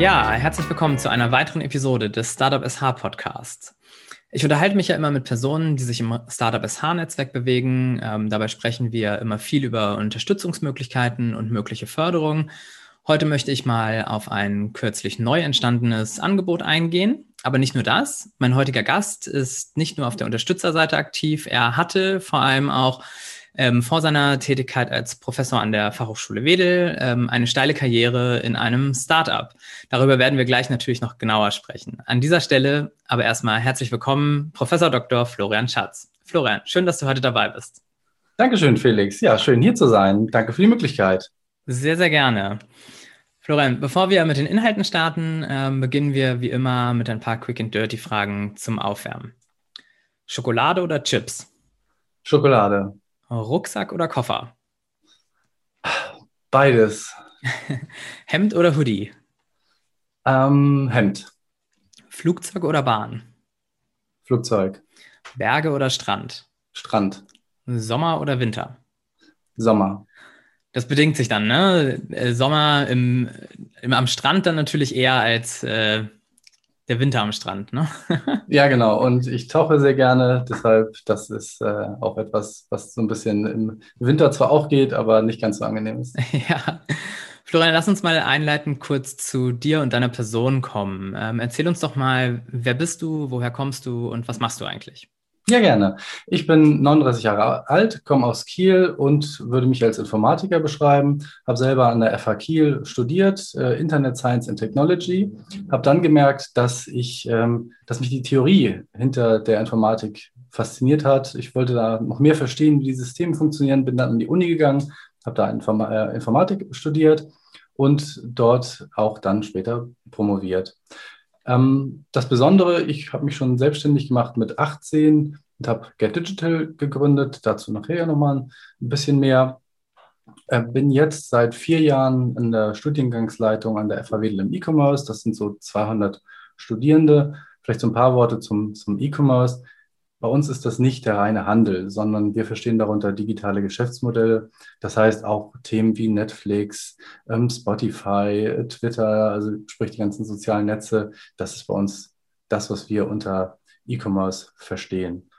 Ja, herzlich willkommen zu einer weiteren Episode des Startup SH Podcasts. Ich unterhalte mich ja immer mit Personen, die sich im Startup SH-Netzwerk bewegen. Ähm, dabei sprechen wir immer viel über Unterstützungsmöglichkeiten und mögliche Förderungen. Heute möchte ich mal auf ein kürzlich neu entstandenes Angebot eingehen. Aber nicht nur das. Mein heutiger Gast ist nicht nur auf der Unterstützerseite aktiv, er hatte vor allem auch ähm, vor seiner Tätigkeit als Professor an der Fachhochschule Wedel ähm, eine steile Karriere in einem Startup. Darüber werden wir gleich natürlich noch genauer sprechen. An dieser Stelle aber erstmal herzlich willkommen, Professor Dr. Florian Schatz. Florian, schön, dass du heute dabei bist. Dankeschön, Felix. Ja, schön hier zu sein. Danke für die Möglichkeit. Sehr, sehr gerne. Florian, bevor wir mit den Inhalten starten, äh, beginnen wir wie immer mit ein paar Quick and Dirty Fragen zum Aufwärmen. Schokolade oder Chips? Schokolade. Rucksack oder Koffer? Beides. Hemd oder Hoodie? Ähm, Hemd. Flugzeug oder Bahn? Flugzeug. Berge oder Strand? Strand. Sommer oder Winter? Sommer. Das bedingt sich dann, ne? Äh, Sommer im, im, am Strand dann natürlich eher als äh, der Winter am Strand, ne? ja, genau. Und ich tauche sehr gerne, deshalb, das ist äh, auch etwas, was so ein bisschen im Winter zwar auch geht, aber nicht ganz so angenehm ist. ja. Florian, lass uns mal einleitend kurz zu dir und deiner Person kommen. Ähm, erzähl uns doch mal, wer bist du, woher kommst du und was machst du eigentlich? Ja, gerne. Ich bin 39 Jahre alt, komme aus Kiel und würde mich als Informatiker beschreiben. Habe selber an der FH Kiel studiert, äh, Internet Science and Technology. Habe dann gemerkt, dass ich, ähm, dass mich die Theorie hinter der Informatik fasziniert hat. Ich wollte da noch mehr verstehen, wie die Systeme funktionieren. Bin dann an die Uni gegangen, habe da Inform äh, Informatik studiert und dort auch dann später promoviert. Ähm, das Besondere, ich habe mich schon selbstständig gemacht mit 18 und habe Get Digital gegründet. Dazu nachher nochmal ein bisschen mehr. Äh, bin jetzt seit vier Jahren in der Studiengangsleitung an der FAW im E-Commerce. Das sind so 200 Studierende. Vielleicht so ein paar Worte zum, zum E-Commerce. Bei uns ist das nicht der reine Handel, sondern wir verstehen darunter digitale Geschäftsmodelle. Das heißt auch Themen wie Netflix, ähm, Spotify, Twitter, also sprich die ganzen sozialen Netze. Das ist bei uns das, was wir unter E-Commerce verstehen.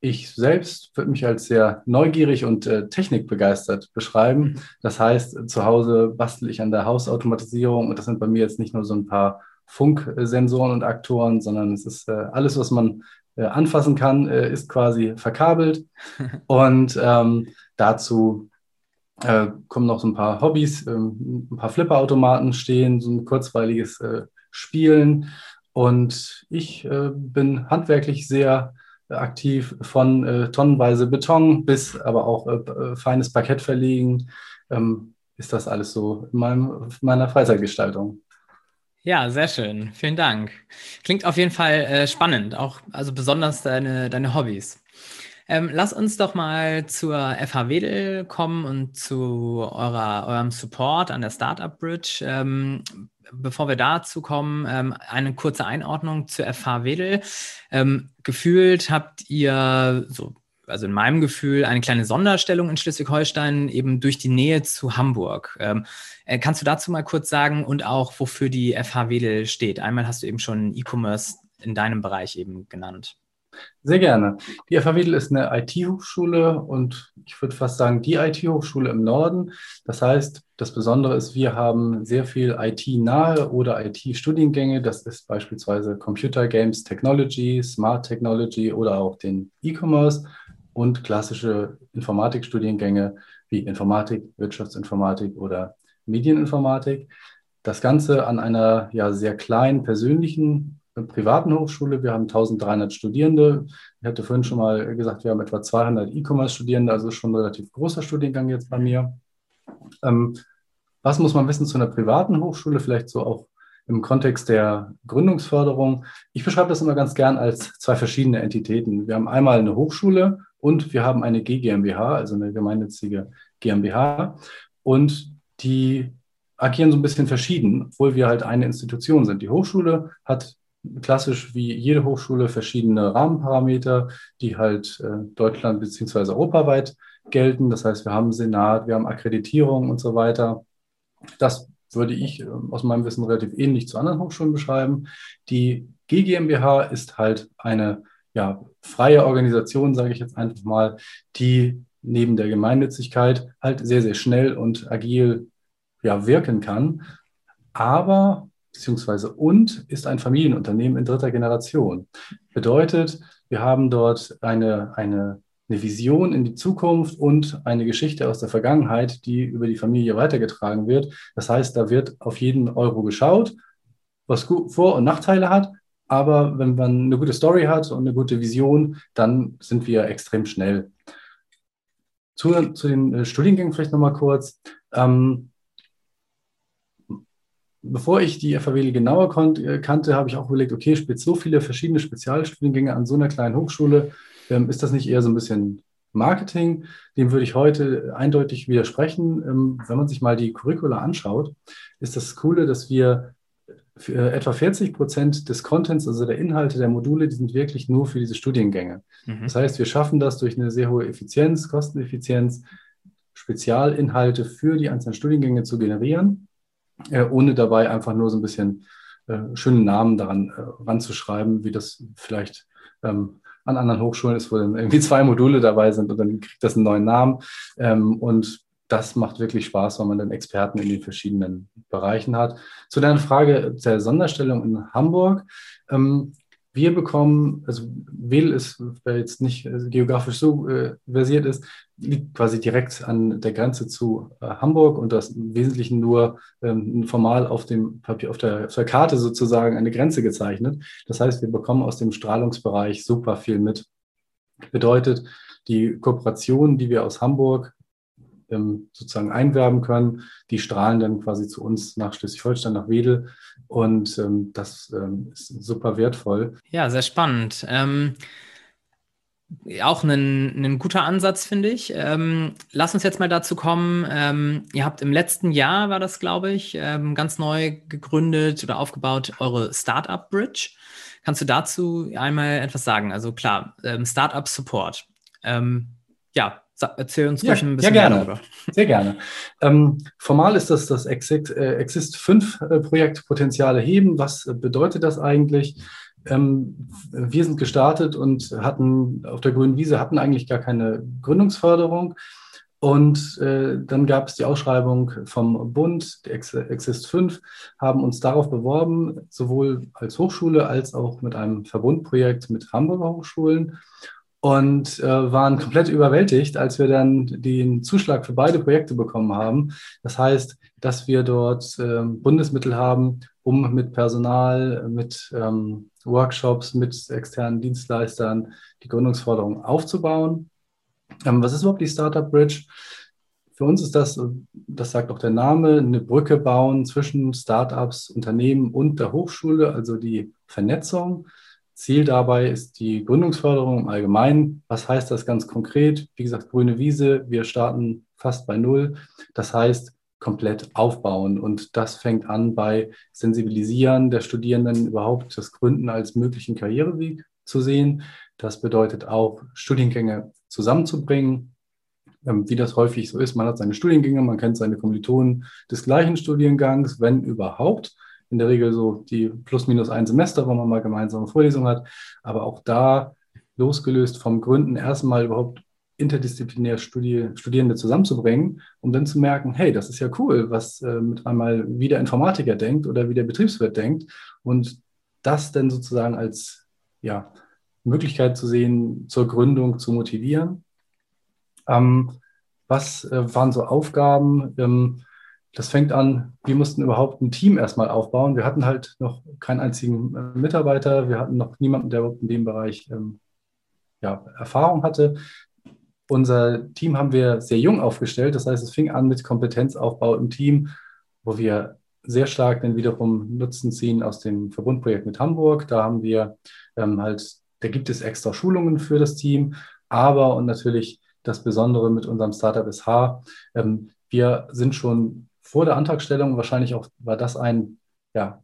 Ich selbst würde mich als sehr neugierig und äh, technikbegeistert beschreiben. Das heißt, zu Hause bastel ich an der Hausautomatisierung und das sind bei mir jetzt nicht nur so ein paar Funksensoren und Aktoren, sondern es ist äh, alles, was man äh, anfassen kann, äh, ist quasi verkabelt. Und ähm, dazu äh, kommen noch so ein paar Hobbys, ähm, ein paar Flipperautomaten stehen, so ein kurzweiliges äh, Spielen. Und ich äh, bin handwerklich sehr aktiv von tonnenweise Beton bis aber auch feines Parkett verlegen. Ähm, ist das alles so in meinem, meiner Freizeitgestaltung? Ja, sehr schön. Vielen Dank. Klingt auf jeden Fall äh, spannend, auch also besonders deine, deine Hobbys. Ähm, lass uns doch mal zur FH Wedel kommen und zu eurer, eurem Support an der Startup Bridge. Ähm, bevor wir dazu kommen, ähm, eine kurze Einordnung zur FH Wedel. Ähm, gefühlt habt ihr so also in meinem Gefühl, eine kleine Sonderstellung in Schleswig-Holstein, eben durch die Nähe zu Hamburg. Ähm, äh, kannst du dazu mal kurz sagen und auch, wofür die FH Wedel steht? Einmal hast du eben schon E-Commerce in deinem Bereich eben genannt. Sehr gerne. Die FH Wedel ist eine IT-Hochschule und ich würde fast sagen, die IT-Hochschule im Norden. Das heißt, das Besondere ist, wir haben sehr viel IT-nahe oder IT-Studiengänge. Das ist beispielsweise Computer Games Technology, Smart Technology oder auch den E-Commerce und klassische Informatikstudiengänge wie Informatik, Wirtschaftsinformatik oder Medieninformatik. Das Ganze an einer ja sehr kleinen persönlichen äh, privaten Hochschule. Wir haben 1300 Studierende. Ich hatte vorhin schon mal gesagt, wir haben etwa 200 E-Commerce-Studierende, also schon ein relativ großer Studiengang jetzt bei mir. Ähm, was muss man wissen zu einer privaten Hochschule? Vielleicht so auch im Kontext der Gründungsförderung. Ich beschreibe das immer ganz gern als zwei verschiedene Entitäten. Wir haben einmal eine Hochschule und wir haben eine GmbH, also eine gemeinnützige GmbH. Und die agieren so ein bisschen verschieden, obwohl wir halt eine Institution sind. Die Hochschule hat klassisch wie jede Hochschule verschiedene Rahmenparameter, die halt äh, Deutschland bzw. europaweit gelten. Das heißt, wir haben Senat, wir haben Akkreditierung und so weiter. Das würde ich äh, aus meinem Wissen relativ ähnlich zu anderen Hochschulen beschreiben. Die GGMBH ist halt eine ja, freie Organisation, sage ich jetzt einfach mal, die neben der Gemeinnützigkeit halt sehr, sehr schnell und agil ja, wirken kann. Aber, beziehungsweise und, ist ein Familienunternehmen in dritter Generation. Bedeutet, wir haben dort eine, eine, eine Vision in die Zukunft und eine Geschichte aus der Vergangenheit, die über die Familie weitergetragen wird. Das heißt, da wird auf jeden Euro geschaut, was Vor- und Nachteile hat. Aber wenn man eine gute Story hat und eine gute Vision, dann sind wir extrem schnell. Zu, zu den äh, Studiengängen vielleicht nochmal kurz. Ähm, bevor ich die FAW genauer äh, kannte, habe ich auch überlegt, okay, so viele verschiedene Spezialstudiengänge an so einer kleinen Hochschule, ähm, ist das nicht eher so ein bisschen Marketing? Dem würde ich heute eindeutig widersprechen. Ähm, wenn man sich mal die Curricula anschaut, ist das Coole, dass wir für etwa 40 Prozent des Contents, also der Inhalte der Module, die sind wirklich nur für diese Studiengänge. Mhm. Das heißt, wir schaffen das durch eine sehr hohe Effizienz, Kosteneffizienz, Spezialinhalte für die einzelnen Studiengänge zu generieren äh, ohne dabei einfach nur so ein bisschen äh, schönen Namen daran äh, ranzuschreiben, wie das vielleicht ähm, an anderen Hochschulen ist, wo dann irgendwie zwei Module dabei sind und dann kriegt das einen neuen Namen. Ähm, und das macht wirklich Spaß, wenn man dann Experten in den verschiedenen Bereichen hat. Zu deiner Frage der Sonderstellung in Hamburg. Ähm, wir bekommen, also Wedel ist, wer jetzt nicht äh, geografisch so äh, versiert ist, liegt quasi direkt an der Grenze zu äh, Hamburg und das im Wesentlichen nur ähm, formal auf dem Papier, auf der, auf der Karte sozusagen eine Grenze gezeichnet. Das heißt, wir bekommen aus dem Strahlungsbereich super viel mit. Bedeutet, die Kooperationen, die wir aus Hamburg ähm, sozusagen einwerben können. Die strahlen dann quasi zu uns nach Schleswig-Holstein, nach Wedel. Und ähm, das ähm, ist super wertvoll. Ja, sehr spannend. Ähm, auch ein, ein guter Ansatz, finde ich. Ähm, lass uns jetzt mal dazu kommen. Ähm, ihr habt im letzten Jahr, war das, glaube ich, ganz neu gegründet oder aufgebaut, eure Startup Bridge. Kannst du dazu einmal etwas sagen? Also klar, Startup Support. ja, Erzähl uns ja, ein bisschen ja, gerne. darüber. Sehr gerne. Ähm, formal ist das das Exist, äh, Exist 5 äh, Projekt Potenziale heben. Was äh, bedeutet das eigentlich? Ähm, wir sind gestartet und hatten auf der grünen Wiese hatten eigentlich gar keine Gründungsförderung. Und äh, dann gab es die Ausschreibung vom Bund, Exist 5, haben uns darauf beworben, sowohl als Hochschule als auch mit einem Verbundprojekt mit Hamburger Hochschulen und äh, waren komplett überwältigt, als wir dann den Zuschlag für beide Projekte bekommen haben. Das heißt, dass wir dort äh, Bundesmittel haben, um mit Personal, mit ähm, Workshops, mit externen Dienstleistern die Gründungsforderung aufzubauen. Ähm, was ist überhaupt die Startup Bridge? Für uns ist das, das sagt auch der Name, eine Brücke bauen zwischen Startups, Unternehmen und der Hochschule, also die Vernetzung. Ziel dabei ist die Gründungsförderung im Allgemeinen. Was heißt das ganz konkret? Wie gesagt, grüne Wiese, wir starten fast bei Null. Das heißt, komplett aufbauen. Und das fängt an bei Sensibilisieren der Studierenden überhaupt das Gründen als möglichen Karriereweg zu sehen. Das bedeutet auch, Studiengänge zusammenzubringen. Ähm, wie das häufig so ist, man hat seine Studiengänge, man kennt seine Kommilitonen des gleichen Studiengangs, wenn überhaupt in der Regel so die plus minus ein Semester, wo man mal gemeinsame Vorlesungen hat. Aber auch da losgelöst vom Gründen erstmal überhaupt interdisziplinär Studi Studierende zusammenzubringen, um dann zu merken, hey, das ist ja cool, was äh, mit einmal wie der Informatiker denkt oder wie der Betriebswirt denkt und das dann sozusagen als ja, Möglichkeit zu sehen, zur Gründung zu motivieren. Ähm, was äh, waren so Aufgaben? Ähm, das fängt an, wir mussten überhaupt ein Team erstmal aufbauen. Wir hatten halt noch keinen einzigen äh, Mitarbeiter, wir hatten noch niemanden, der in dem Bereich ähm, ja, Erfahrung hatte. Unser Team haben wir sehr jung aufgestellt, das heißt, es fing an mit Kompetenzaufbau im Team, wo wir sehr stark dann wiederum Nutzen ziehen aus dem Verbundprojekt mit Hamburg. Da haben wir ähm, halt, da gibt es extra Schulungen für das Team, aber und natürlich das Besondere mit unserem Startup SH, ähm, wir sind schon vor der Antragstellung. Wahrscheinlich auch war das ein ja,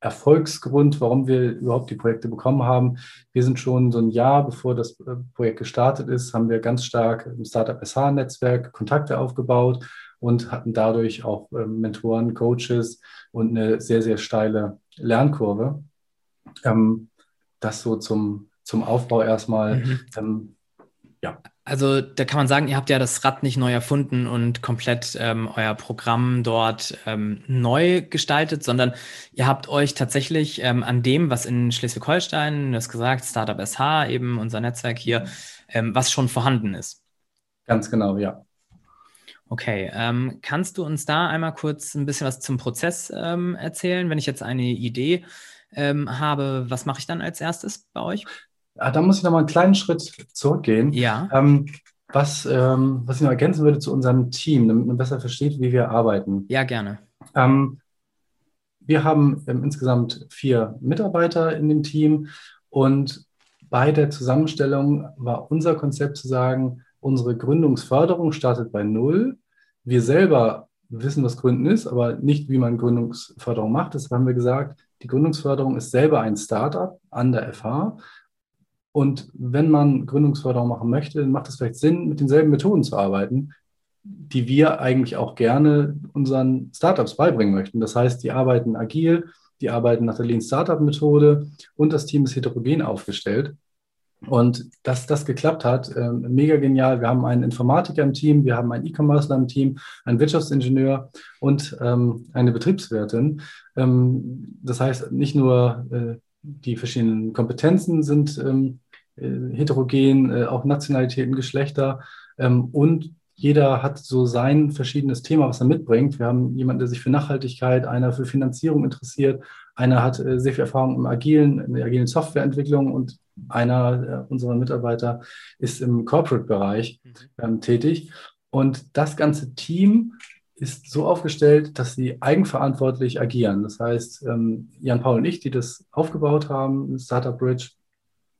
Erfolgsgrund, warum wir überhaupt die Projekte bekommen haben. Wir sind schon so ein Jahr, bevor das äh, Projekt gestartet ist, haben wir ganz stark im Startup SH-Netzwerk Kontakte aufgebaut und hatten dadurch auch ähm, Mentoren, Coaches und eine sehr, sehr steile Lernkurve. Ähm, das so zum, zum Aufbau erstmal. Mhm. Ähm, ja. Also da kann man sagen, ihr habt ja das Rad nicht neu erfunden und komplett ähm, euer Programm dort ähm, neu gestaltet, sondern ihr habt euch tatsächlich ähm, an dem, was in Schleswig-Holstein, du hast gesagt, Startup SH, eben unser Netzwerk hier, ähm, was schon vorhanden ist. Ganz genau, ja. Okay, ähm, kannst du uns da einmal kurz ein bisschen was zum Prozess ähm, erzählen? Wenn ich jetzt eine Idee habe, was mache ich dann als erstes bei euch? Ah, da muss ich noch mal einen kleinen Schritt zurückgehen. Ja. Ähm, was, ähm, was ich noch ergänzen würde zu unserem Team, damit man besser versteht, wie wir arbeiten. Ja, gerne. Ähm, wir haben ähm, insgesamt vier Mitarbeiter in dem Team und bei der Zusammenstellung war unser Konzept zu sagen, unsere Gründungsförderung startet bei Null. Wir selber wissen, was Gründen ist, aber nicht, wie man Gründungsförderung macht. Deshalb haben wir gesagt, die Gründungsförderung ist selber ein Startup an der FH und wenn man Gründungsförderung machen möchte, dann macht es vielleicht Sinn, mit denselben Methoden zu arbeiten, die wir eigentlich auch gerne unseren Startups beibringen möchten. Das heißt, die arbeiten agil, die arbeiten nach der Lean Startup Methode und das Team ist heterogen aufgestellt. Und dass das geklappt hat, äh, mega genial. Wir haben einen Informatiker im Team, wir haben einen E-Commercer im Team, einen Wirtschaftsingenieur und ähm, eine Betriebswirtin. Ähm, das heißt, nicht nur äh, die verschiedenen Kompetenzen sind ähm, äh, heterogen, äh, auch Nationalitäten, Geschlechter ähm, und jeder hat so sein verschiedenes Thema, was er mitbringt. Wir haben jemanden, der sich für Nachhaltigkeit, einer für Finanzierung interessiert, einer hat äh, sehr viel Erfahrung im agilen, in der agilen Softwareentwicklung und einer unserer Mitarbeiter ist im Corporate-Bereich mhm. ähm, tätig. Und das ganze Team ist so aufgestellt, dass sie eigenverantwortlich agieren. Das heißt, ähm, Jan Paul und ich, die das aufgebaut haben, Startup Bridge,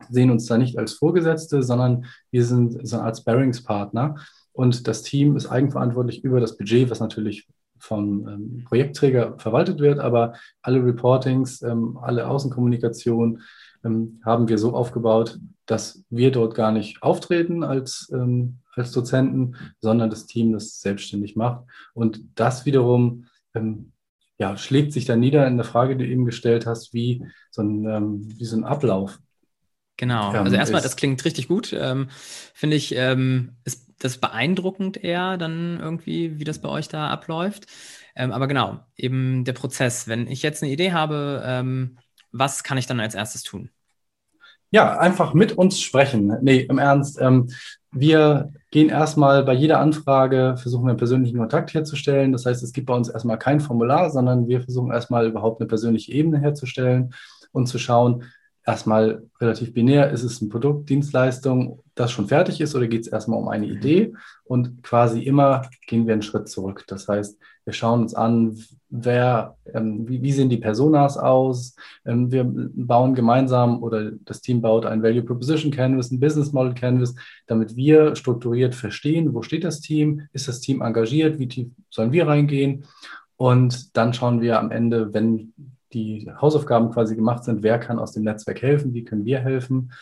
sehen uns da nicht als Vorgesetzte, sondern wir sind so eine Art Sparringspartner. Und das Team ist eigenverantwortlich über das Budget, was natürlich vom ähm, Projektträger verwaltet wird, aber alle Reportings, ähm, alle Außenkommunikation ähm, haben wir so aufgebaut, dass wir dort gar nicht auftreten als, ähm, als Dozenten, sondern das Team das selbstständig macht. Und das wiederum ähm, ja, schlägt sich dann nieder in der Frage, die du eben gestellt hast, wie so ein, ähm, wie so ein Ablauf Genau. Ähm, also erstmal, das klingt richtig gut. Ähm, Finde ich, ähm, ist das beeindruckend eher dann irgendwie, wie das bei euch da abläuft. Ähm, aber genau, eben der Prozess. Wenn ich jetzt eine Idee habe, ähm, was kann ich dann als erstes tun? Ja, einfach mit uns sprechen. Nee, im Ernst. Ähm, wir gehen erstmal bei jeder Anfrage, versuchen wir einen persönlichen Kontakt herzustellen. Das heißt, es gibt bei uns erstmal kein Formular, sondern wir versuchen erstmal überhaupt eine persönliche Ebene herzustellen und zu schauen, erstmal relativ binär, ist es ein Produkt, Dienstleistung, das schon fertig ist oder geht es erstmal um eine Idee? Und quasi immer gehen wir einen Schritt zurück. Das heißt, wir schauen uns an, wer, ähm, wie, wie, sehen die Personas aus? Ähm, wir bauen gemeinsam oder das Team baut ein Value Proposition Canvas, ein Business Model Canvas, damit wir strukturiert verstehen, wo steht das Team? Ist das Team engagiert? Wie tief sollen wir reingehen? Und dann schauen wir am Ende, wenn die Hausaufgaben quasi gemacht sind, wer kann aus dem Netzwerk helfen, wie können wir helfen.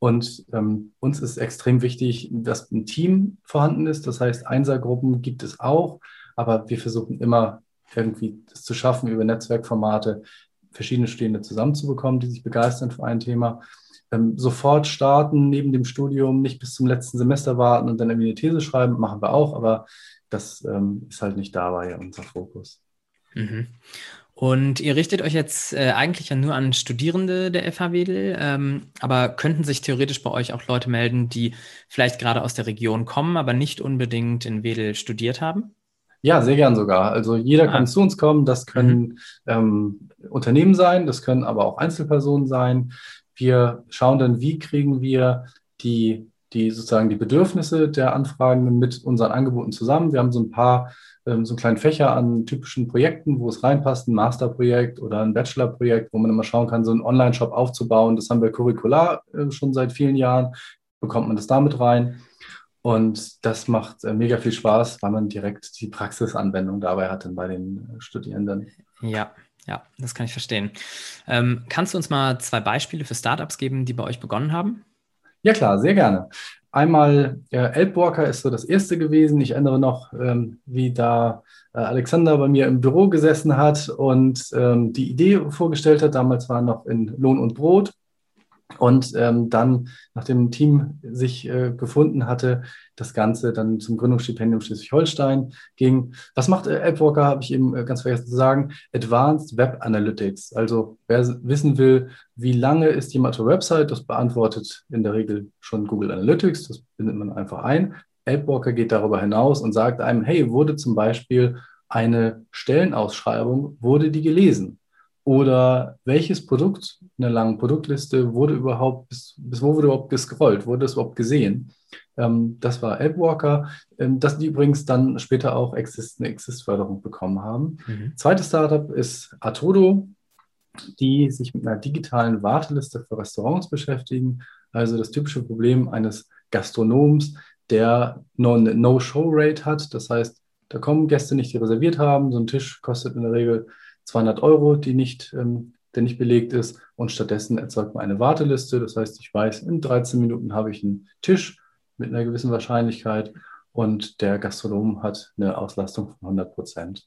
Und ähm, uns ist extrem wichtig, dass ein Team vorhanden ist. Das heißt, Einsergruppen gibt es auch, aber wir versuchen immer irgendwie es zu schaffen, über Netzwerkformate verschiedene Stehende zusammenzubekommen, die sich begeistern für ein Thema. Ähm, sofort starten neben dem Studium, nicht bis zum letzten Semester warten und dann irgendwie eine These schreiben, machen wir auch, aber das ähm, ist halt nicht dabei unser Fokus. Mhm. Und ihr richtet euch jetzt äh, eigentlich ja nur an Studierende der FH Wedel, ähm, aber könnten sich theoretisch bei euch auch Leute melden, die vielleicht gerade aus der Region kommen, aber nicht unbedingt in Wedel studiert haben? Ja, sehr gern sogar. Also jeder ah. kann zu uns kommen. Das können mhm. ähm, Unternehmen sein, das können aber auch Einzelpersonen sein. Wir schauen dann, wie kriegen wir die, die sozusagen die Bedürfnisse der Anfragenden mit unseren Angeboten zusammen. Wir haben so ein paar ähm, so einen kleinen Fächer an typischen Projekten, wo es reinpasst, ein Masterprojekt oder ein Bachelorprojekt, wo man immer schauen kann, so einen Online-Shop aufzubauen. Das haben wir curricular äh, schon seit vielen Jahren, bekommt man das damit rein. Und das macht äh, mega viel Spaß, weil man direkt die Praxisanwendung dabei hat bei den äh, Studierenden. Ja, ja, das kann ich verstehen. Ähm, kannst du uns mal zwei Beispiele für Startups geben, die bei euch begonnen haben? Ja klar, sehr gerne. Einmal ja, Elbwalker ist so das erste gewesen. Ich erinnere noch, ähm, wie da äh, Alexander bei mir im Büro gesessen hat und ähm, die Idee vorgestellt hat. Damals war noch in Lohn und Brot. Und ähm, dann, nachdem ein Team sich äh, gefunden hatte, das Ganze dann zum Gründungsstipendium Schleswig-Holstein ging. Was macht äh, AppWalker, habe ich eben äh, ganz vergessen zu sagen. Advanced Web Analytics. Also wer wissen will, wie lange ist jemand auf der Website, das beantwortet in der Regel schon Google Analytics. Das bindet man einfach ein. AppWalker geht darüber hinaus und sagt einem, hey, wurde zum Beispiel eine Stellenausschreibung, wurde die gelesen? Oder welches Produkt in der langen Produktliste wurde überhaupt, bis, bis wo wurde überhaupt gescrollt, wurde das überhaupt gesehen? Ähm, das war AppWalker, ähm, das die übrigens dann später auch Exist, eine Exist-Förderung bekommen haben. Mhm. Zweites Startup ist Atodo, die sich mit einer digitalen Warteliste für Restaurants beschäftigen. Also das typische Problem eines Gastronoms, der eine No-Show-Rate hat. Das heißt, da kommen Gäste nicht, die reserviert haben. So ein Tisch kostet in der Regel 200 Euro, die nicht, ähm, der nicht belegt ist. Und stattdessen erzeugt man eine Warteliste. Das heißt, ich weiß, in 13 Minuten habe ich einen Tisch mit einer gewissen Wahrscheinlichkeit und der Gastronom hat eine Auslastung von 100 Prozent.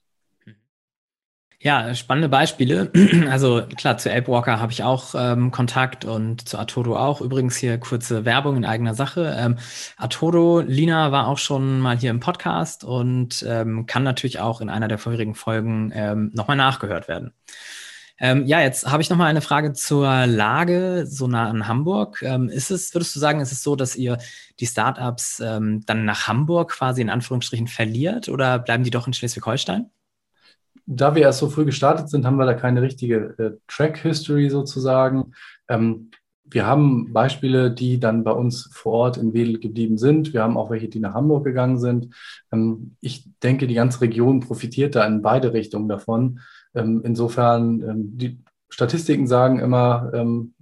Ja, spannende Beispiele. Also klar, zu Apewalker habe ich auch ähm, Kontakt und zu Atodo auch. Übrigens hier kurze Werbung in eigener Sache. Ähm, Atodo, Lina war auch schon mal hier im Podcast und ähm, kann natürlich auch in einer der vorherigen Folgen ähm, nochmal nachgehört werden. Ähm, ja, jetzt habe ich nochmal eine Frage zur Lage so nah an Hamburg. Ähm, ist es, würdest du sagen, ist es so, dass ihr die Startups ähm, dann nach Hamburg quasi in Anführungsstrichen verliert oder bleiben die doch in Schleswig-Holstein? Da wir erst so früh gestartet sind, haben wir da keine richtige äh, Track-History sozusagen. Ähm, wir haben Beispiele, die dann bei uns vor Ort in Wedel geblieben sind. Wir haben auch welche, die nach Hamburg gegangen sind. Ähm, ich denke, die ganze Region profitiert da in beide Richtungen davon. Ähm, insofern, ähm, die Statistiken sagen immer, ähm,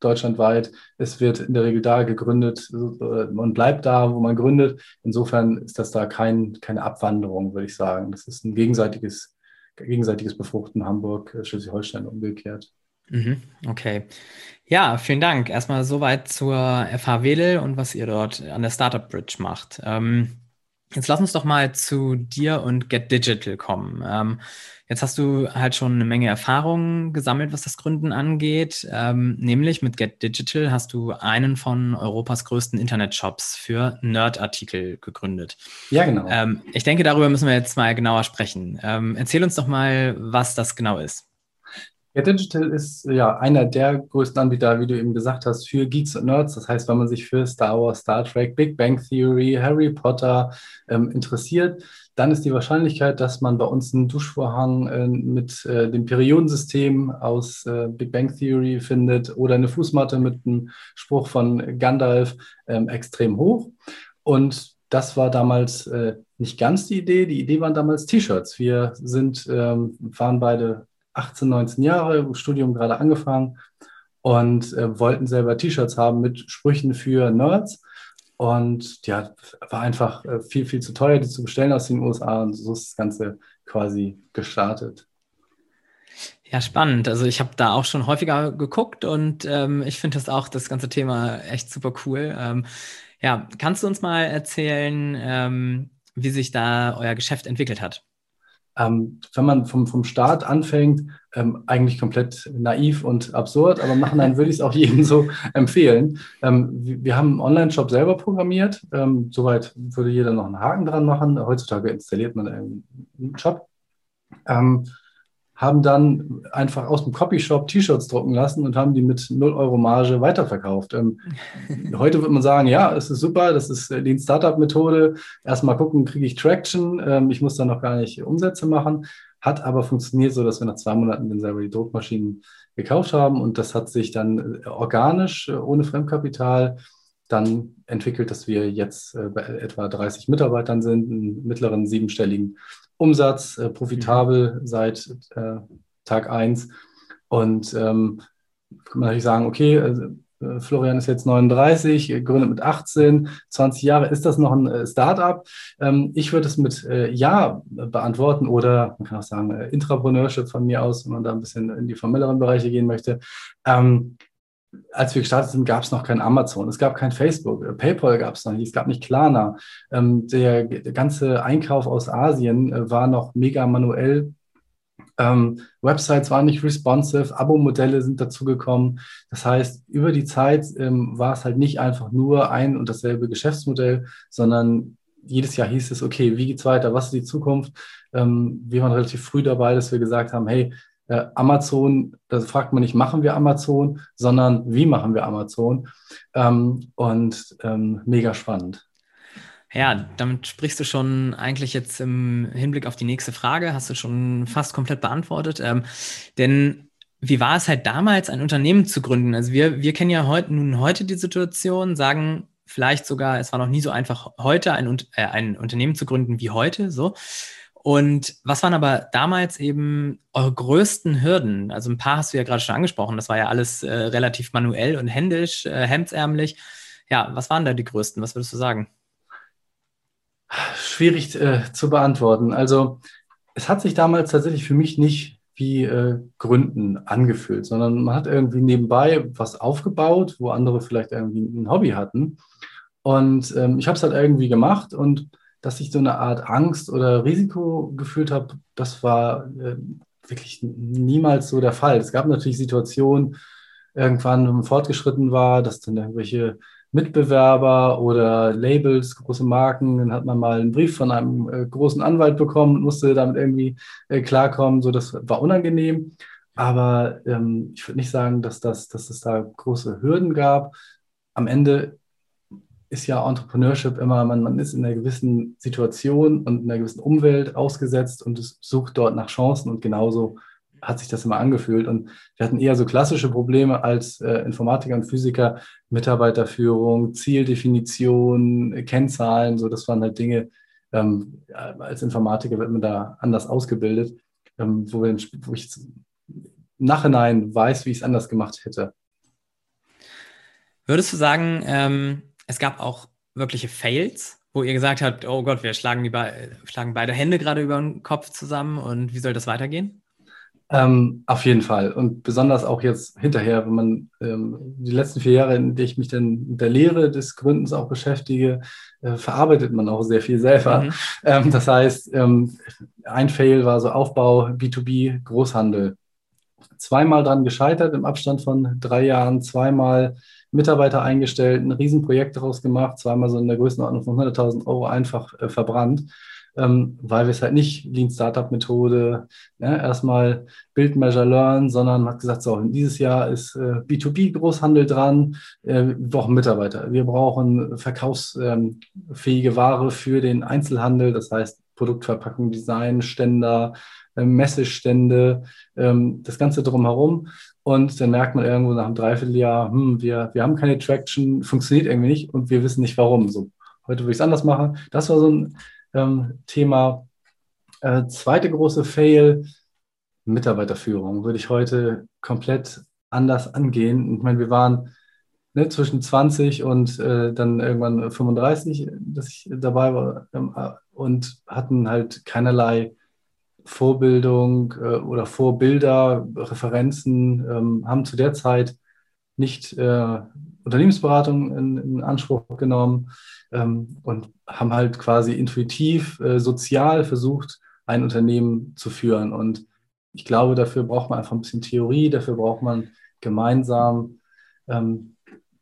deutschlandweit, es wird in der Regel da gegründet und bleibt da, wo man gründet. Insofern ist das da kein, keine Abwanderung, würde ich sagen. Das ist ein gegenseitiges gegenseitiges Befruchten Hamburg, äh, Schleswig-Holstein umgekehrt. Mhm, okay. Ja, vielen Dank. Erstmal soweit zur FH Wedel und was ihr dort an der Startup Bridge macht. Ähm, jetzt lass uns doch mal zu dir und Get Digital kommen. Ähm, Jetzt hast du halt schon eine Menge Erfahrung gesammelt, was das Gründen angeht. Ähm, nämlich mit Get Digital hast du einen von Europas größten Internetshops für Nerd-Artikel gegründet. Ja, genau. Ähm, ich denke, darüber müssen wir jetzt mal genauer sprechen. Ähm, erzähl uns doch mal, was das genau ist. Ja, Digital ist ja einer der größten Anbieter, wie du eben gesagt hast, für Geeks und Nerds. Das heißt, wenn man sich für Star Wars, Star Trek, Big Bang Theory, Harry Potter ähm, interessiert, dann ist die Wahrscheinlichkeit, dass man bei uns einen Duschvorhang äh, mit äh, dem Periodensystem aus äh, Big Bang Theory findet oder eine Fußmatte mit einem Spruch von Gandalf ähm, extrem hoch. Und das war damals äh, nicht ganz die Idee. Die Idee waren damals T-Shirts. Wir sind, ähm, waren beide 18, 19 Jahre, Studium gerade angefangen und äh, wollten selber T-Shirts haben mit Sprüchen für Nerds und ja, war einfach äh, viel, viel zu teuer, die zu bestellen aus den USA. Und so ist das Ganze quasi gestartet. Ja, spannend. Also ich habe da auch schon häufiger geguckt und ähm, ich finde das auch, das ganze Thema echt super cool. Ähm, ja, kannst du uns mal erzählen, ähm, wie sich da euer Geschäft entwickelt hat? Ähm, wenn man vom, vom Start anfängt, ähm, eigentlich komplett naiv und absurd, aber machen dann würde ich es auch jedem so empfehlen. Ähm, wir, haben einen Online-Shop selber programmiert. Ähm, soweit würde jeder noch einen Haken dran machen. Heutzutage installiert man einen Shop. Haben dann einfach aus dem Copyshop T-Shirts drucken lassen und haben die mit 0 Euro Marge weiterverkauft. Ähm, heute würde man sagen, ja, es ist super, das ist äh, die Startup-Methode. Erstmal gucken, kriege ich Traction, ähm, ich muss dann noch gar nicht Umsätze machen. Hat aber funktioniert so, dass wir nach zwei Monaten dann selber die Druckmaschinen gekauft haben und das hat sich dann äh, organisch, äh, ohne Fremdkapital, dann entwickelt, dass wir jetzt bei etwa 30 Mitarbeitern sind, einen mittleren siebenstelligen Umsatz, äh, profitabel mhm. seit äh, Tag 1. Und ähm, kann man natürlich sagen, okay, also, äh, Florian ist jetzt 39, gründet mit 18, 20 Jahre. Ist das noch ein äh, Startup? Ähm, ich würde es mit äh, Ja beantworten oder man kann auch sagen äh, Intrapreneurship von mir aus, wenn man da ein bisschen in die formelleren Bereiche gehen möchte. Als wir gestartet sind, gab es noch kein Amazon, es gab kein Facebook, äh, PayPal gab es noch nicht, es gab nicht Klarna. Ähm, der, der, ganze Einkauf aus Asien äh, war noch mega manuell. Ähm, Websites waren nicht responsive, Abo-Modelle sind dazugekommen. Das heißt, über die Zeit ähm, war es halt nicht einfach nur ein und dasselbe Geschäftsmodell, sondern jedes Jahr hieß es, okay, wie geht's weiter? Was ist die Zukunft? Ähm, wir waren relativ früh dabei, dass wir gesagt haben, hey, äh, Amazon, da fragt man nicht, machen wir Amazon, sondern wie machen wir Amazon? Ähm, und ähm, mega spannend. Ja, damit sprichst du schon eigentlich jetzt im Hinblick auf die nächste Frage, hast du schon fast komplett beantwortet. Ähm, denn wie war es halt damals, ein Unternehmen zu gründen? Also wir, wir kennen ja heute, nun heute die Situation, sagen vielleicht sogar, es war noch nie so einfach, heute ein, äh, ein Unternehmen zu gründen wie heute. So. Und was waren aber damals eben eure größten Hürden? Also ein paar hast du ja gerade schon angesprochen. Das war ja alles äh, relativ manuell und händisch, äh, hemdsärmlich. Ja, was waren da die größten? Was würdest du sagen? Schwierig äh, zu beantworten. Also es hat sich damals tatsächlich für mich nicht wie äh, Gründen angefühlt, sondern man hat irgendwie nebenbei was aufgebaut, wo andere vielleicht irgendwie ein Hobby hatten. Und ähm, ich habe es halt irgendwie gemacht und dass ich so eine Art Angst oder Risiko gefühlt habe, das war äh, wirklich niemals so der Fall. Es gab natürlich Situationen, irgendwann, wenn man fortgeschritten war, dass dann irgendwelche Mitbewerber oder Labels, große Marken, dann hat man mal einen Brief von einem äh, großen Anwalt bekommen und musste damit irgendwie äh, klarkommen. So, das war unangenehm. Aber ähm, ich würde nicht sagen, dass, das, dass es da große Hürden gab. Am Ende ist ja Entrepreneurship immer, man, man ist in einer gewissen Situation und in einer gewissen Umwelt ausgesetzt und es sucht dort nach Chancen und genauso hat sich das immer angefühlt. Und wir hatten eher so klassische Probleme als äh, Informatiker und Physiker, Mitarbeiterführung, Zieldefinition, Kennzahlen, so das waren halt Dinge, ähm, als Informatiker wird man da anders ausgebildet, ähm, wo, wir, wo ich Nachhinein weiß, wie ich es anders gemacht hätte. Würdest du sagen, ähm, es gab auch wirkliche Fails, wo ihr gesagt habt, oh Gott, wir schlagen, die Be schlagen beide Hände gerade über den Kopf zusammen und wie soll das weitergehen? Ähm, auf jeden Fall. Und besonders auch jetzt hinterher, wenn man ähm, die letzten vier Jahre, in denen ich mich dann mit der Lehre des Gründens auch beschäftige, äh, verarbeitet man auch sehr viel selber. Mhm. Ähm, das heißt, ähm, ein Fail war so Aufbau B2B Großhandel. Zweimal dran gescheitert im Abstand von drei Jahren, zweimal Mitarbeiter eingestellt, ein Riesenprojekt daraus gemacht, zweimal so in der Größenordnung von 100.000 Euro einfach äh, verbrannt, ähm, weil wir es halt nicht Lean Startup Methode, ne, erstmal Build, Measure, Learn, sondern hat gesagt, so, dieses Jahr ist äh, B2B Großhandel dran, äh, wir brauchen Mitarbeiter, wir brauchen verkaufsfähige Ware für den Einzelhandel, das heißt Produktverpackung, Design, Ständer, äh, Messestände, ähm, das Ganze drumherum. Und dann merkt man irgendwo nach einem Dreivierteljahr, hm, wir, wir haben keine Traction, funktioniert irgendwie nicht und wir wissen nicht warum. So, heute würde ich es anders machen. Das war so ein ähm, Thema. Äh, zweite große Fail, Mitarbeiterführung, würde ich heute komplett anders angehen. Ich meine, wir waren ne, zwischen 20 und äh, dann irgendwann 35, dass ich dabei war ähm, und hatten halt keinerlei Vorbildung äh, oder Vorbilder, Referenzen, ähm, haben zu der Zeit nicht äh, Unternehmensberatung in, in, Anspruch genommen ähm, und haben halt quasi intuitiv, äh, sozial versucht, ein Unternehmen zu führen. Und ich glaube, dafür braucht man einfach ein bisschen Theorie, dafür braucht man gemeinsam ähm,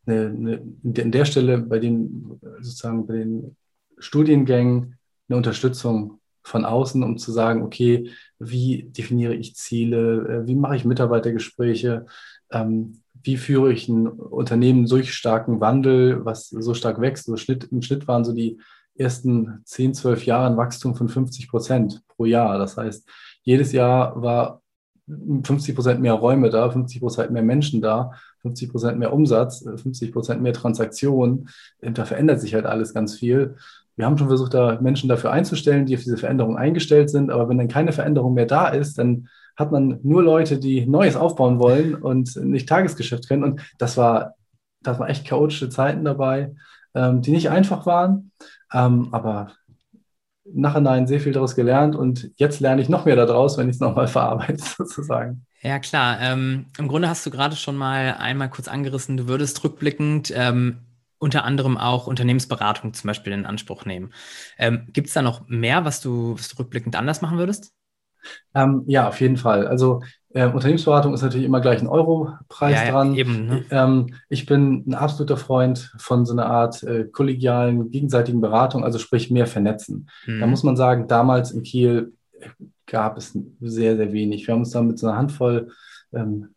eine, eine, in der Stelle bei den sozusagen bei den Studiengängen eine Unterstützung von außen, um zu sagen, okay, wie definiere ich Ziele, äh, wie mache ich Mitarbeitergespräche, ähm, wie führe ich ein Unternehmen durch starken Wandel, was so stark wächst. So Schnitt, Im Schnitt waren so die ersten 10, 12 Jahre ein Wachstum von 50 Prozent pro Jahr. Das heißt, jedes Jahr war 50 Prozent mehr Räume da, 50 Prozent mehr Menschen da, 50 Prozent mehr Umsatz, 50 Prozent mehr Transaktionen. Da verändert sich halt alles ganz viel wir haben schon versucht, da Menschen dafür einzustellen, die auf diese Veränderung eingestellt sind. Aber wenn dann keine Veränderung mehr da ist, dann hat man nur Leute, die Neues aufbauen wollen und nicht Tagesgeschäft können. Und das war, das war echt chaotische Zeiten dabei, ähm, die nicht einfach waren. Ähm, aber nachhinein sehr viel daraus gelernt und jetzt lerne ich noch mehr daraus, wenn ich es nochmal verarbeite, sozusagen. Ja, klar. Ähm, Im Grunde hast du gerade schon mal einmal kurz angerissen, du würdest rückblickend ähm, unter anderem auch Unternehmensberatung zum Beispiel in Anspruch nehmen. Ähm, Gibt es da noch mehr, was du, was du rückblickend anders machen würdest? Ähm, ja, auf jeden Fall. Also äh, Unternehmensberatung ist natürlich immer gleich ein Europreis ja, dran. Eben, ne? ähm, ich bin ein absoluter Freund von so einer Art äh, kollegialen, gegenseitigen Beratung, also sprich mehr vernetzen. Mhm. Da muss man sagen, damals in Kiel gab es sehr, sehr wenig. Wir haben uns da mit so einer Handvoll ähm,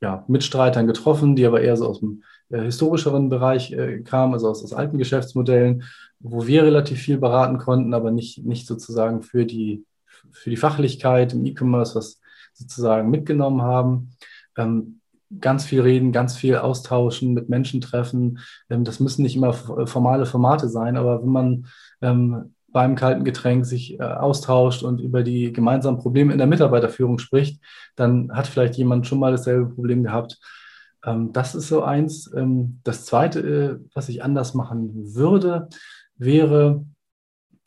ja, Mitstreitern getroffen, die aber eher so aus dem äh, historischeren Bereich äh, kamen, also aus, aus alten Geschäftsmodellen, wo wir relativ viel beraten konnten, aber nicht, nicht sozusagen für die, für die Fachlichkeit im E-Commerce was sozusagen mitgenommen haben. Ähm, ganz viel reden, ganz viel austauschen, mit Menschen treffen. Ähm, das müssen nicht immer formale Formate sein, aber wenn man ähm, beim kalten Getränk sich äh, austauscht und über die gemeinsamen Probleme in der Mitarbeiterführung spricht, dann hat vielleicht jemand schon mal dasselbe Problem gehabt. Ähm, das ist so eins. Ähm, das zweite, äh, was ich anders machen würde, wäre,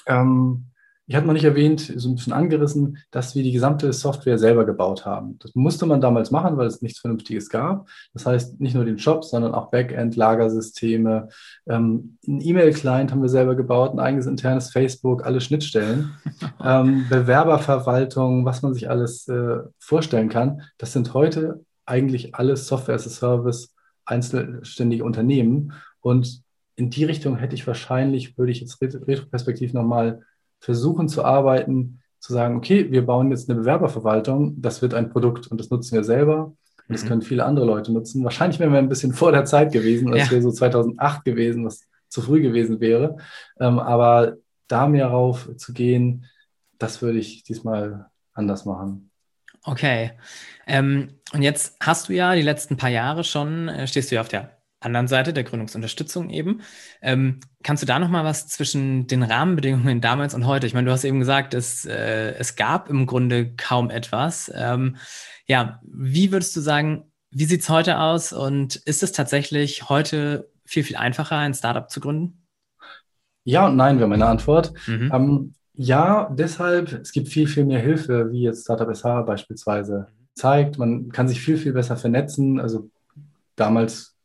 ähm, ich hatte noch nicht erwähnt, so ein bisschen angerissen, dass wir die gesamte Software selber gebaut haben. Das musste man damals machen, weil es nichts Vernünftiges gab. Das heißt, nicht nur den Shop, sondern auch Backend, Lagersysteme. Ähm, ein E-Mail-Client haben wir selber gebaut, ein eigenes internes Facebook, alle Schnittstellen. ähm, Bewerberverwaltung, was man sich alles äh, vorstellen kann. Das sind heute eigentlich alles Software as a Service, einzelständige Unternehmen. Und in die Richtung hätte ich wahrscheinlich, würde ich jetzt retroperspektiv nochmal versuchen zu arbeiten, zu sagen, okay, wir bauen jetzt eine Bewerberverwaltung, das wird ein Produkt und das nutzen wir selber. Und das mhm. können viele andere Leute nutzen. Wahrscheinlich wären wir ein bisschen vor der Zeit gewesen, das ja. wäre so 2008 gewesen, was zu früh gewesen wäre. Ähm, aber da mehr rauf zu gehen, das würde ich diesmal anders machen. Okay. Ähm, und jetzt hast du ja die letzten paar Jahre schon, äh, stehst du ja auf der anderen Seite der Gründungsunterstützung eben. Ähm, kannst du da noch mal was zwischen den Rahmenbedingungen damals und heute? Ich meine, du hast eben gesagt, es, äh, es gab im Grunde kaum etwas. Ähm, ja, wie würdest du sagen, wie sieht es heute aus und ist es tatsächlich heute viel, viel einfacher, ein Startup zu gründen? Ja und nein wäre meine Antwort. Mhm. Ähm, ja, deshalb, es gibt viel, viel mehr Hilfe, wie jetzt Startup SH beispielsweise zeigt. Man kann sich viel, viel besser vernetzen. Also damals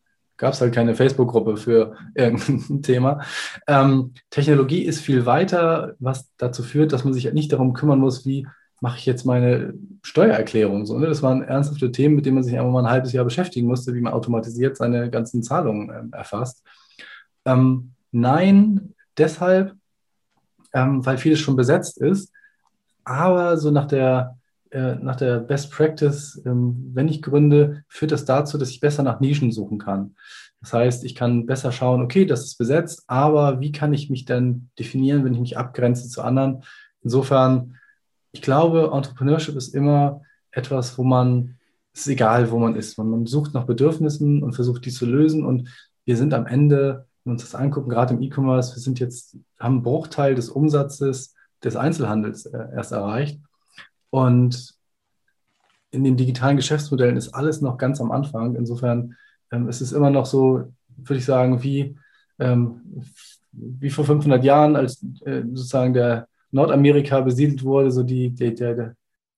gab es halt keine Facebook-Gruppe für irgendein Thema. Ähm, Technologie ist viel weiter, was dazu führt, dass man sich nicht darum kümmern muss, wie mache ich jetzt meine Steuererklärung. So, ne? Das waren ernsthafte Themen, mit denen man sich einfach mal ein halbes Jahr beschäftigen musste, wie man automatisiert seine ganzen Zahlungen äh, erfasst. Ähm, nein, deshalb, ähm, weil vieles schon besetzt ist. Aber so nach der äh, nach der Best Practice, ähm, wenn ich gründe, führt das dazu, dass ich besser nach Nischen suchen kann. Das heißt, ich kann besser schauen, okay, das ist besetzt, aber wie kann ich mich dann definieren, wenn ich mich abgrenze zu anderen? Insofern, ich glaube, Entrepreneurship ist immer etwas, wo man, es ist egal, wo man ist. Man sucht nach Bedürfnissen und versucht, die zu lösen. Und wir sind am Ende, wenn wir uns das angucken, gerade im E-Commerce, wir sind jetzt, haben einen Bruchteil des Umsatzes des Einzelhandels äh, erst erreicht. Und in den digitalen Geschäftsmodellen ist alles noch ganz am Anfang. Insofern ähm, ist es immer noch so, würde ich sagen, wie, ähm, wie vor 500 Jahren, als äh, sozusagen der Nordamerika besiedelt wurde, so die, die, der,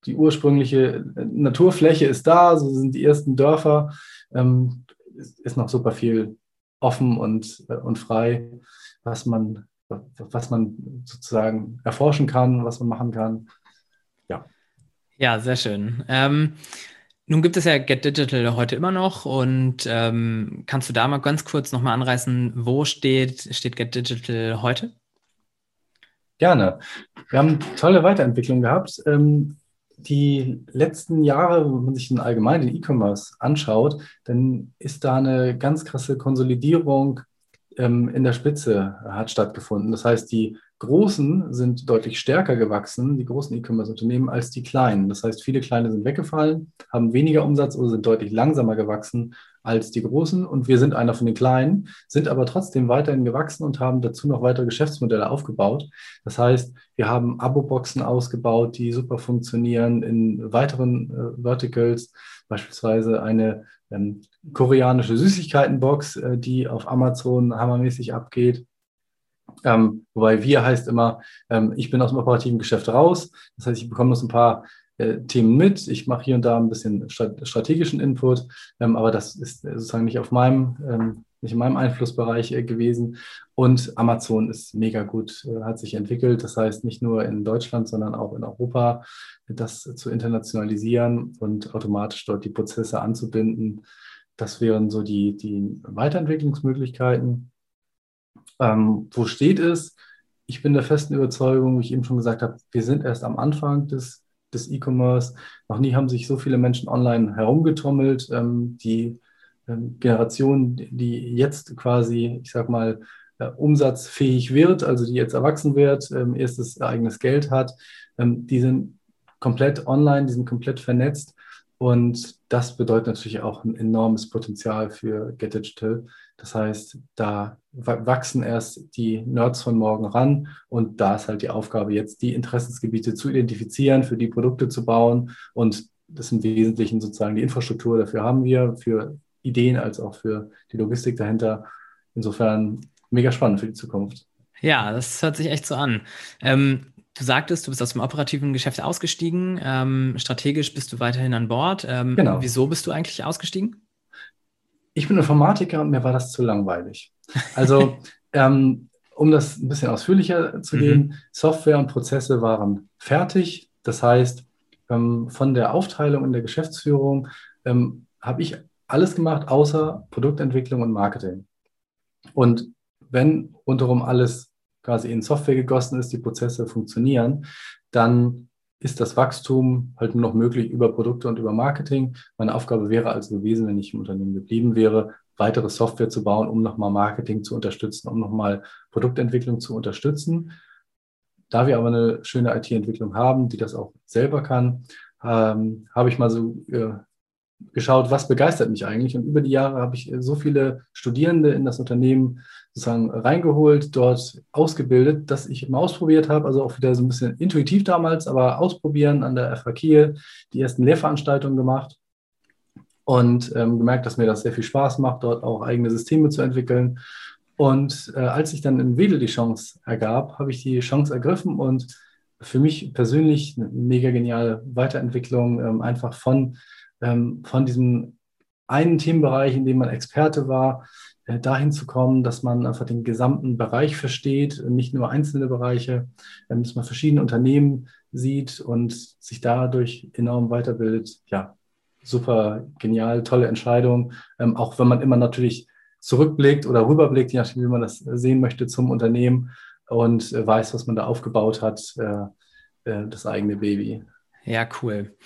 die ursprüngliche Naturfläche ist da, so sind die ersten Dörfer, ähm, ist, ist noch super viel offen und, äh, und frei, was man, was man sozusagen erforschen kann, was man machen kann. Ja, sehr schön. Ähm, nun gibt es ja Get Digital heute immer noch und ähm, kannst du da mal ganz kurz nochmal anreißen, wo steht, steht Get Digital heute? Gerne. Wir haben tolle Weiterentwicklung gehabt. Ähm, die letzten Jahre, wenn man sich den allgemeinen E-Commerce anschaut, dann ist da eine ganz krasse Konsolidierung ähm, in der Spitze hat stattgefunden. Das heißt, die Großen sind deutlich stärker gewachsen, die großen E-Commerce-Unternehmen, als die kleinen. Das heißt, viele kleine sind weggefallen, haben weniger Umsatz oder sind deutlich langsamer gewachsen als die großen. Und wir sind einer von den kleinen, sind aber trotzdem weiterhin gewachsen und haben dazu noch weitere Geschäftsmodelle aufgebaut. Das heißt, wir haben Abo-Boxen ausgebaut, die super funktionieren in weiteren äh, Verticals, beispielsweise eine ähm, koreanische Süßigkeitenbox, äh, die auf Amazon hammermäßig abgeht ähm, wobei wir heißt immer, ähm, ich bin aus dem operativen Geschäft raus. Das heißt, ich bekomme noch ein paar äh, Themen mit. Ich mache hier und da ein bisschen strategischen Input, ähm, aber das ist sozusagen nicht auf meinem, ähm, nicht in meinem Einflussbereich äh, gewesen. Und Amazon ist mega gut, äh, hat sich entwickelt. Das heißt, nicht nur in Deutschland, sondern auch in Europa, das zu internationalisieren und automatisch dort die Prozesse anzubinden. Das wären so die, die Weiterentwicklungsmöglichkeiten. Ähm, wo steht es? Ich bin der festen Überzeugung, wie ich eben schon gesagt habe, wir sind erst am Anfang des des E-Commerce. Noch nie haben sich so viele Menschen online herumgetrommelt. Ähm, die ähm, Generation, die jetzt quasi, ich sag mal, äh, umsatzfähig wird, also die jetzt erwachsen wird, ähm, erstes eigenes Geld hat, ähm, die sind komplett online, die sind komplett vernetzt. Und das bedeutet natürlich auch ein enormes Potenzial für Get Digital. Das heißt, da wachsen erst die Nerds von morgen ran und da ist halt die Aufgabe, jetzt die Interessensgebiete zu identifizieren, für die Produkte zu bauen und das im Wesentlichen sozusagen die Infrastruktur dafür haben wir, für Ideen als auch für die Logistik dahinter. Insofern mega spannend für die Zukunft. Ja, das hört sich echt so an. Ähm, du sagtest, du bist aus dem operativen Geschäft ausgestiegen. Ähm, strategisch bist du weiterhin an Bord. Ähm, genau. Wieso bist du eigentlich ausgestiegen? Ich bin Informatiker und mir war das zu langweilig. Also, ähm, um das ein bisschen ausführlicher zu gehen, mhm. Software und Prozesse waren fertig. Das heißt, ähm, von der Aufteilung in der Geschäftsführung ähm, habe ich alles gemacht, außer Produktentwicklung und Marketing. Und wenn rundherum alles quasi in Software gegossen ist, die Prozesse funktionieren, dann ist das Wachstum halt nur noch möglich über Produkte und über Marketing. Meine Aufgabe wäre also gewesen, wenn ich im Unternehmen geblieben wäre, weitere Software zu bauen, um nochmal Marketing zu unterstützen, um nochmal Produktentwicklung zu unterstützen. Da wir aber eine schöne IT-Entwicklung haben, die das auch selber kann, ähm, habe ich mal so äh, geschaut, was begeistert mich eigentlich. Und über die Jahre habe ich so viele Studierende in das Unternehmen sozusagen reingeholt, dort ausgebildet, dass ich immer ausprobiert habe, also auch wieder so ein bisschen intuitiv damals, aber ausprobieren an der FH Kiel, die ersten Lehrveranstaltungen gemacht und ähm, gemerkt, dass mir das sehr viel Spaß macht, dort auch eigene Systeme zu entwickeln. Und äh, als sich dann in Wedel die Chance ergab, habe ich die Chance ergriffen und für mich persönlich eine mega geniale Weiterentwicklung, ähm, einfach von ähm, von diesem einen Themenbereich, in dem man Experte war, dahin zu kommen, dass man einfach den gesamten Bereich versteht, nicht nur einzelne Bereiche, ähm, dass man verschiedene Unternehmen sieht und sich dadurch enorm weiterbildet. Ja, super genial, tolle Entscheidung. Ähm, auch wenn man immer natürlich zurückblickt oder rüberblickt, je nachdem, wie man das sehen möchte zum Unternehmen und äh, weiß, was man da aufgebaut hat, äh, das eigene Baby. Ja, cool.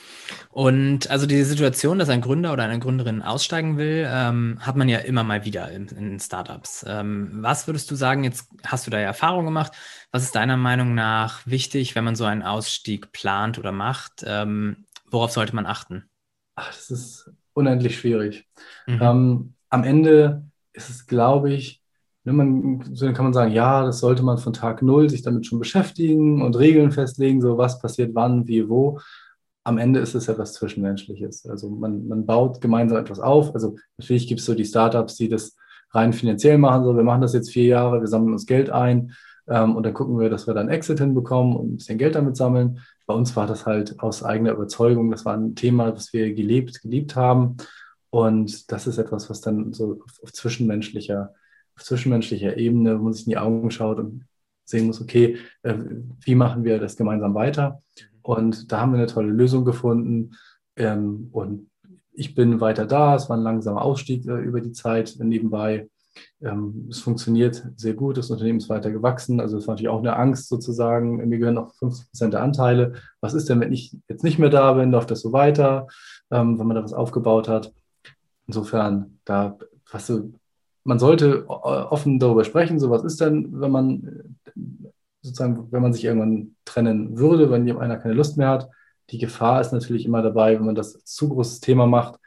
Und also die Situation, dass ein Gründer oder eine Gründerin aussteigen will, ähm, hat man ja immer mal wieder in, in Startups. Ähm, was würdest du sagen, jetzt hast du da ja Erfahrung gemacht, was ist deiner Meinung nach wichtig, wenn man so einen Ausstieg plant oder macht? Ähm, worauf sollte man achten? Ach, das ist unendlich schwierig. Mhm. Ähm, am Ende ist es, glaube ich, Ne, man, so kann man sagen, ja, das sollte man von Tag Null sich damit schon beschäftigen und Regeln festlegen, so was passiert wann, wie, wo. Am Ende ist es etwas Zwischenmenschliches. Also man, man baut gemeinsam etwas auf. Also natürlich gibt es so die Startups, die das rein finanziell machen. So, wir machen das jetzt vier Jahre, wir sammeln uns Geld ein ähm, und dann gucken wir, dass wir dann Exit hinbekommen und ein bisschen Geld damit sammeln. Bei uns war das halt aus eigener Überzeugung. Das war ein Thema, das wir gelebt, geliebt haben. Und das ist etwas, was dann so auf zwischenmenschlicher zwischenmenschlicher Ebene, wo man sich in die Augen schaut und sehen muss, okay, äh, wie machen wir das gemeinsam weiter? Und da haben wir eine tolle Lösung gefunden. Ähm, und ich bin weiter da. Es war ein langsamer Ausstieg äh, über die Zeit nebenbei. Ähm, es funktioniert sehr gut. Das Unternehmen ist weiter gewachsen. Also es war natürlich auch eine Angst sozusagen. Mir gehören noch 50 Prozent der Anteile. Was ist denn, wenn ich jetzt nicht mehr da bin? Läuft das so weiter, ähm, wenn man da was aufgebaut hat? Insofern, da, was so man sollte äh, offen darüber sprechen, so was ist denn, wenn man sozusagen, wenn man sich irgendwann trennen würde, wenn einer keine Lust mehr hat. Die Gefahr ist natürlich immer dabei, wenn man das zu großes Thema macht,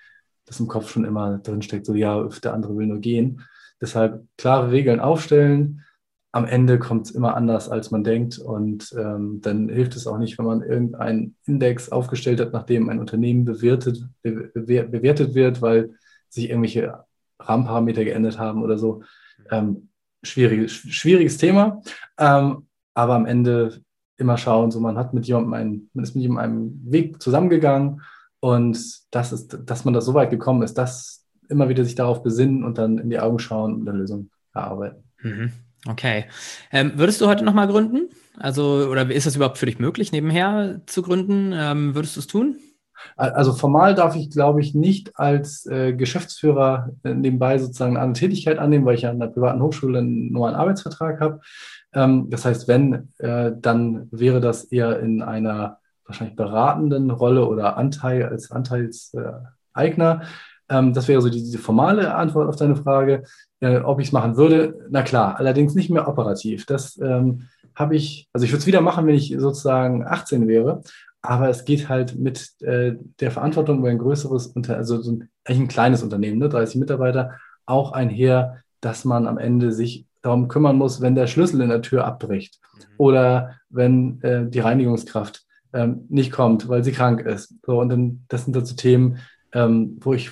dass im Kopf schon immer drinsteckt, so ja, der andere will nur gehen. Deshalb klare Regeln aufstellen. Am Ende kommt es immer anders, als man denkt. Und ähm, dann hilft es auch nicht, wenn man irgendeinen Index aufgestellt hat, nachdem ein Unternehmen bewertet, bewertet wird, weil sich irgendwelche Rahmenparameter geändert haben oder so. Ähm, schwierig, schwieriges Thema. Ähm, aber am Ende immer schauen, so man hat mit jemandem einen, man ist mit jemandem einen Weg zusammengegangen und das ist, dass man da so weit gekommen ist, dass immer wieder sich darauf besinnen und dann in die Augen schauen und eine Lösung erarbeiten. Mhm. Okay. Ähm, würdest du heute nochmal gründen? Also, oder ist es überhaupt für dich möglich, nebenher zu gründen? Ähm, würdest du es tun? Also formal darf ich, glaube ich, nicht als äh, Geschäftsführer äh, nebenbei sozusagen eine Tätigkeit annehmen, weil ich ja an der privaten Hochschule einen Arbeitsvertrag habe. Ähm, das heißt, wenn, äh, dann wäre das eher in einer wahrscheinlich beratenden Rolle oder Anteil als Anteilseigner. Ähm, das wäre so die, diese formale Antwort auf deine Frage, äh, ob ich es machen würde. Na klar, allerdings nicht mehr operativ. Das ähm, habe ich, also ich würde es wieder machen, wenn ich sozusagen 18 wäre, aber es geht halt mit äh, der Verantwortung über ein größeres, Unter also so ein, eigentlich ein kleines Unternehmen, ne, 30 Mitarbeiter, auch einher, dass man am Ende sich darum kümmern muss, wenn der Schlüssel in der Tür abbricht mhm. oder wenn äh, die Reinigungskraft ähm, nicht kommt, weil sie krank ist. So, und dann, das sind dazu Themen, ähm, wo ich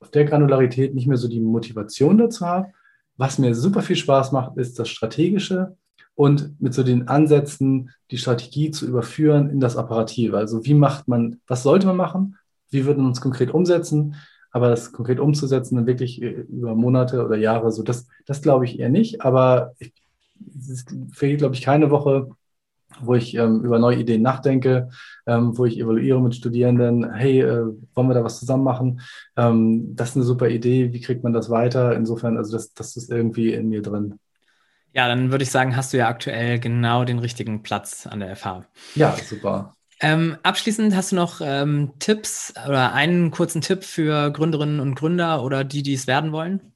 auf der Granularität nicht mehr so die Motivation dazu habe. Was mir super viel Spaß macht, ist das Strategische und mit so den Ansätzen, die Strategie zu überführen in das Operative. Also wie macht man, was sollte man machen? Wie würde man es konkret umsetzen? Aber das konkret umzusetzen, dann wirklich äh, über Monate oder Jahre, so das, das glaube ich eher nicht. Aber es fehlt, glaube ich, keine Woche, wo ich ähm, über neue Ideen nachdenke, ähm, wo ich evaluiere mit Studierenden, hey, äh, wollen wir da was zusammen machen? Ähm, das ist eine super Idee, wie kriegt man das weiter? Insofern, also das, das ist irgendwie in mir drin. Ja, dann würde ich sagen, hast du ja aktuell genau den richtigen Platz an der FH. Ja, super. Ähm, abschließend hast du noch ähm, Tipps oder einen kurzen Tipp für Gründerinnen und Gründer oder die, die es werden wollen?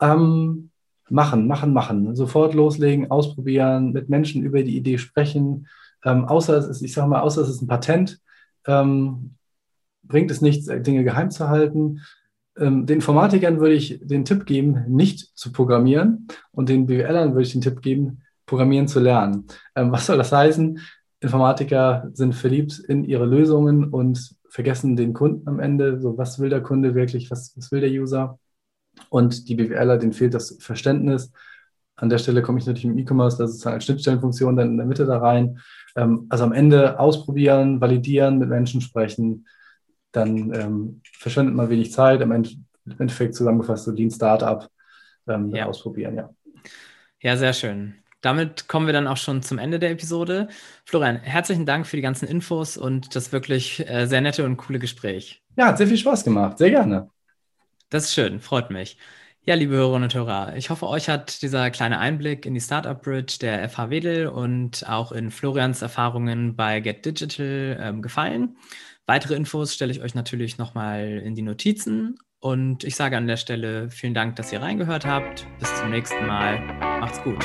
Ähm, machen, machen, machen. Sofort loslegen, ausprobieren, mit Menschen über die Idee sprechen. Ähm, außer es ist, ich sage mal, außer es ist ein Patent, ähm, bringt es nichts, Dinge geheim zu halten. Ähm, den Informatikern würde ich den Tipp geben, nicht zu programmieren und den BWLern würde ich den Tipp geben, Programmieren zu lernen. Ähm, was soll das heißen? Informatiker sind verliebt in ihre Lösungen und vergessen den Kunden am Ende. So, was will der Kunde wirklich? Was, was will der User? Und die BWLer, denen fehlt das Verständnis. An der Stelle komme ich natürlich im E-Commerce, das ist sozusagen als Schnittstellenfunktion dann in der Mitte da rein. Ähm, also am Ende ausprobieren, validieren, mit Menschen sprechen, dann ähm, verschwendet man wenig Zeit. Im, Endeffekt zusammengefasst so Lean Startup ähm, ja. ausprobieren, ja. Ja, sehr schön. Damit kommen wir dann auch schon zum Ende der Episode. Florian, herzlichen Dank für die ganzen Infos und das wirklich äh, sehr nette und coole Gespräch. Ja, hat sehr viel Spaß gemacht. Sehr gerne. Das ist schön, freut mich. Ja, liebe Hörerinnen und Hörer, ich hoffe, euch hat dieser kleine Einblick in die Startup Bridge der FH Wedel und auch in Florians Erfahrungen bei Get Digital ähm, gefallen. Weitere Infos stelle ich euch natürlich nochmal in die Notizen. Und ich sage an der Stelle vielen Dank, dass ihr reingehört habt. Bis zum nächsten Mal. Macht's gut.